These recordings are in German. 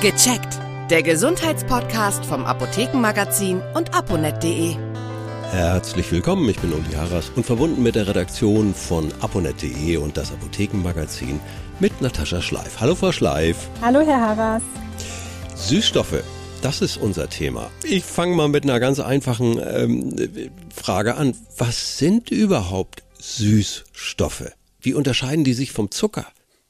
Gecheckt. Der Gesundheitspodcast vom Apothekenmagazin und aponet.de. Herzlich willkommen, ich bin Uli Harras und verbunden mit der Redaktion von aponet.de und das Apothekenmagazin mit Natascha Schleif. Hallo Frau Schleif. Hallo Herr Harras. Süßstoffe, das ist unser Thema. Ich fange mal mit einer ganz einfachen ähm, Frage an. Was sind überhaupt Süßstoffe? Wie unterscheiden die sich vom Zucker?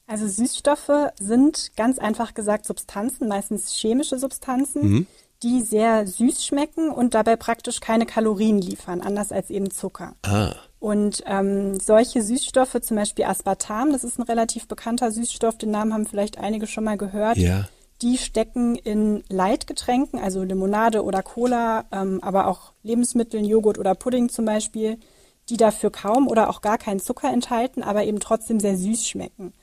Also Süßstoffe sind ganz einfach gesagt Substanzen, meistens chemische Substanzen, mhm. die sehr süß schmecken und dabei praktisch keine Kalorien liefern, anders als eben Zucker. Ah. Und ähm, solche Süßstoffe, zum Beispiel Aspartam, das ist ein relativ bekannter Süßstoff, den Namen haben vielleicht einige schon mal gehört. Ja. Die stecken in Leitgetränken, also Limonade oder Cola, ähm, aber auch Lebensmitteln, Joghurt oder Pudding zum Beispiel, die dafür kaum oder auch gar keinen Zucker enthalten, aber eben trotzdem sehr süß schmecken.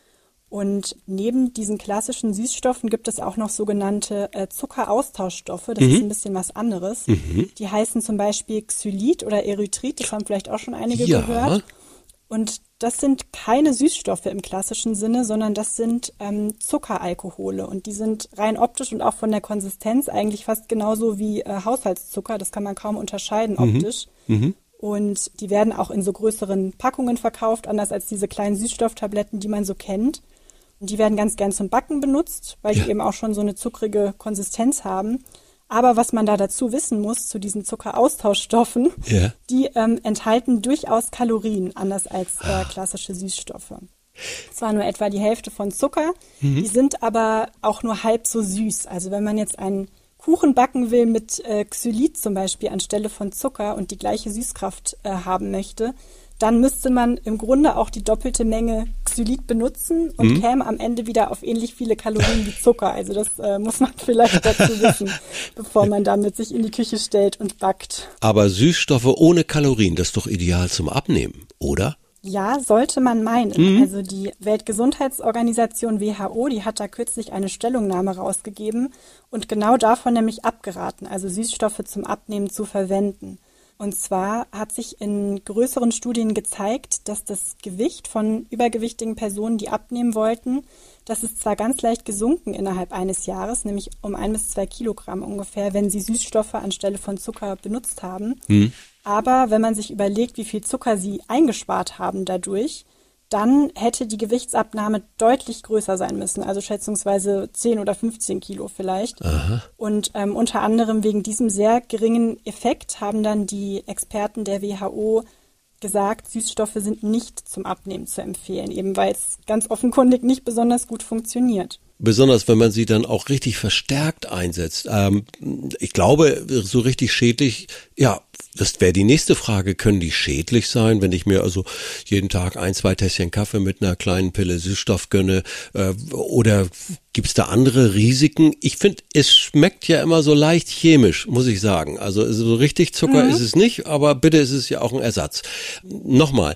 Und neben diesen klassischen Süßstoffen gibt es auch noch sogenannte äh, Zuckeraustauschstoffe. Das mhm. ist ein bisschen was anderes. Mhm. Die heißen zum Beispiel Xylit oder Erythrit. Das haben vielleicht auch schon einige ja. gehört. Und das sind keine Süßstoffe im klassischen Sinne, sondern das sind ähm, Zuckeralkohole. Und die sind rein optisch und auch von der Konsistenz eigentlich fast genauso wie äh, Haushaltszucker. Das kann man kaum unterscheiden mhm. optisch. Mhm. Und die werden auch in so größeren Packungen verkauft, anders als diese kleinen Süßstofftabletten, die man so kennt. Die werden ganz gern zum Backen benutzt, weil die eben auch schon so eine zuckrige Konsistenz haben. Aber was man da dazu wissen muss, zu diesen Zuckeraustauschstoffen, ja. die ähm, enthalten durchaus Kalorien, anders als äh, klassische Süßstoffe. Zwar nur etwa die Hälfte von Zucker, mhm. die sind aber auch nur halb so süß. Also wenn man jetzt einen Kuchen backen will mit äh, Xylit zum Beispiel anstelle von Zucker und die gleiche Süßkraft äh, haben möchte, dann müsste man im Grunde auch die doppelte Menge Xylit benutzen und mhm. käme am Ende wieder auf ähnlich viele Kalorien wie Zucker. Also das äh, muss man vielleicht dazu wissen, bevor man damit sich in die Küche stellt und backt. Aber Süßstoffe ohne Kalorien, das ist doch ideal zum Abnehmen, oder? Ja, sollte man meinen. Mhm. Also die Weltgesundheitsorganisation WHO, die hat da kürzlich eine Stellungnahme rausgegeben und genau davon nämlich abgeraten, also Süßstoffe zum Abnehmen zu verwenden. Und zwar hat sich in größeren Studien gezeigt, dass das Gewicht von übergewichtigen Personen, die abnehmen wollten, das ist zwar ganz leicht gesunken innerhalb eines Jahres, nämlich um ein bis zwei Kilogramm ungefähr, wenn sie Süßstoffe anstelle von Zucker benutzt haben. Hm. Aber wenn man sich überlegt, wie viel Zucker sie eingespart haben dadurch, dann hätte die Gewichtsabnahme deutlich größer sein müssen, also schätzungsweise 10 oder 15 Kilo vielleicht. Aha. Und ähm, unter anderem wegen diesem sehr geringen Effekt haben dann die Experten der WHO gesagt, Süßstoffe sind nicht zum Abnehmen zu empfehlen, eben weil es ganz offenkundig nicht besonders gut funktioniert. Besonders wenn man sie dann auch richtig verstärkt einsetzt. Ähm, ich glaube, so richtig schädlich, ja, das wäre die nächste Frage. Können die schädlich sein, wenn ich mir also jeden Tag ein, zwei Tässchen Kaffee mit einer kleinen Pille Süßstoff gönne? Äh, oder gibt's da andere Risiken? Ich finde, es schmeckt ja immer so leicht chemisch, muss ich sagen. Also so richtig Zucker mhm. ist es nicht, aber bitte ist es ja auch ein Ersatz. Nochmal,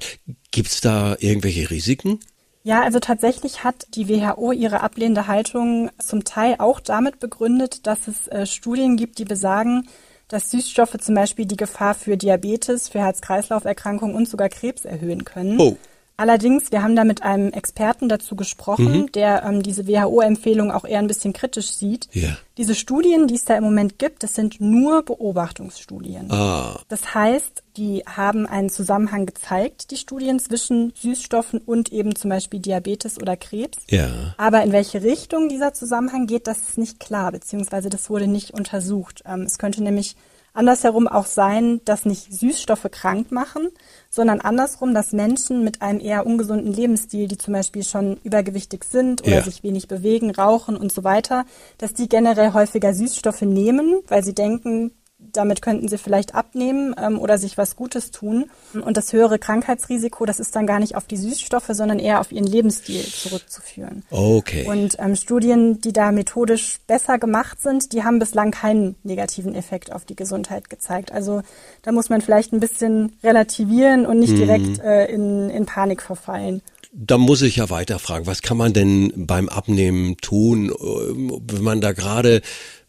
gibt's da irgendwelche Risiken? Ja, also tatsächlich hat die WHO ihre ablehnende Haltung zum Teil auch damit begründet, dass es äh, Studien gibt, die besagen, dass Süßstoffe zum Beispiel die Gefahr für Diabetes, für Herz-Kreislauf-Erkrankungen und sogar Krebs erhöhen können. Oh. Allerdings, wir haben da mit einem Experten dazu gesprochen, mhm. der ähm, diese WHO-Empfehlung auch eher ein bisschen kritisch sieht. Ja. Diese Studien, die es da im Moment gibt, das sind nur Beobachtungsstudien. Ah. Das heißt, die haben einen Zusammenhang gezeigt, die Studien zwischen Süßstoffen und eben zum Beispiel Diabetes oder Krebs. Ja. Aber in welche Richtung dieser Zusammenhang geht, das ist nicht klar, beziehungsweise das wurde nicht untersucht. Ähm, es könnte nämlich andersherum auch sein, dass nicht Süßstoffe krank machen, sondern andersrum, dass Menschen mit einem eher ungesunden Lebensstil, die zum Beispiel schon übergewichtig sind oder ja. sich wenig bewegen, rauchen und so weiter, dass die generell häufiger Süßstoffe nehmen, weil sie denken, damit könnten sie vielleicht abnehmen ähm, oder sich was Gutes tun. Und das höhere Krankheitsrisiko, das ist dann gar nicht auf die Süßstoffe, sondern eher auf ihren Lebensstil zurückzuführen. Okay. Und ähm, Studien, die da methodisch besser gemacht sind, die haben bislang keinen negativen Effekt auf die Gesundheit gezeigt. Also da muss man vielleicht ein bisschen relativieren und nicht mhm. direkt äh, in, in Panik verfallen. Da muss ich ja weiterfragen, was kann man denn beim Abnehmen tun, äh, wenn man da gerade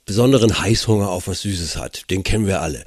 besonderen Heißhunger auf was Süßes hat. Den kennen wir alle.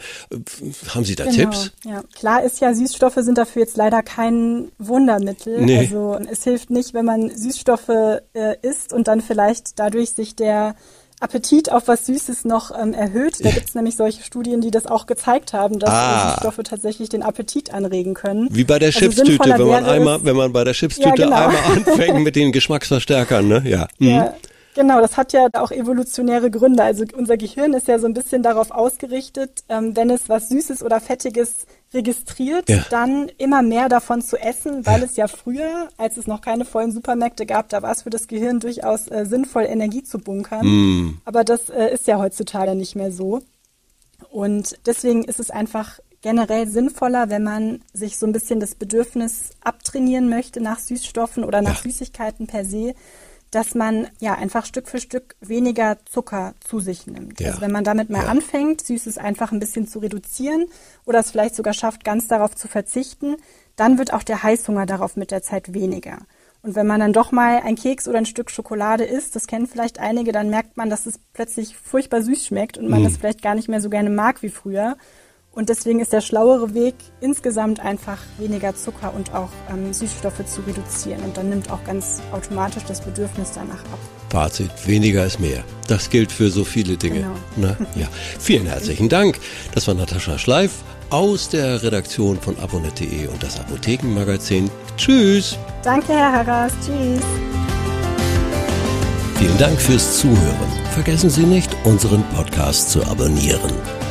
Haben Sie da genau, Tipps? Ja, klar ist ja, Süßstoffe sind dafür jetzt leider kein Wundermittel. Nee. Also es hilft nicht, wenn man Süßstoffe äh, isst und dann vielleicht dadurch sich der Appetit auf was Süßes noch ähm, erhöht. Da gibt es nämlich solche Studien, die das auch gezeigt haben, dass ah. Süßstoffe tatsächlich den Appetit anregen können. Wie bei der also Chipstüte, wenn man einmal, wenn man bei der Chipstüte ja, genau. einmal anfängt mit den Geschmacksverstärkern, ne? Ja. Mhm. ja. Genau, das hat ja auch evolutionäre Gründe. Also unser Gehirn ist ja so ein bisschen darauf ausgerichtet, ähm, wenn es was Süßes oder Fettiges registriert, ja. dann immer mehr davon zu essen, weil es ja früher, als es noch keine vollen Supermärkte gab, da war es für das Gehirn durchaus äh, sinnvoll, Energie zu bunkern. Mm. Aber das äh, ist ja heutzutage nicht mehr so. Und deswegen ist es einfach generell sinnvoller, wenn man sich so ein bisschen das Bedürfnis abtrainieren möchte nach Süßstoffen oder nach ja. Süßigkeiten per se, dass man ja einfach Stück für Stück weniger Zucker zu sich nimmt. Ja. Also wenn man damit mal ja. anfängt, Süßes einfach ein bisschen zu reduzieren oder es vielleicht sogar schafft, ganz darauf zu verzichten, dann wird auch der Heißhunger darauf mit der Zeit weniger. Und wenn man dann doch mal ein Keks oder ein Stück Schokolade isst, das kennen vielleicht einige, dann merkt man, dass es plötzlich furchtbar süß schmeckt und man mm. das vielleicht gar nicht mehr so gerne mag wie früher. Und deswegen ist der schlauere Weg, insgesamt einfach weniger Zucker und auch ähm, Süßstoffe zu reduzieren. Und dann nimmt auch ganz automatisch das Bedürfnis danach ab. Fazit, weniger ist mehr. Das gilt für so viele Dinge. Genau. Ne? Ja. Vielen herzlichen Dank. Das war Natascha Schleif aus der Redaktion von abonnet.de und das Apothekenmagazin. Tschüss. Danke, Herr Harras. Tschüss. Vielen Dank fürs Zuhören. Vergessen Sie nicht, unseren Podcast zu abonnieren.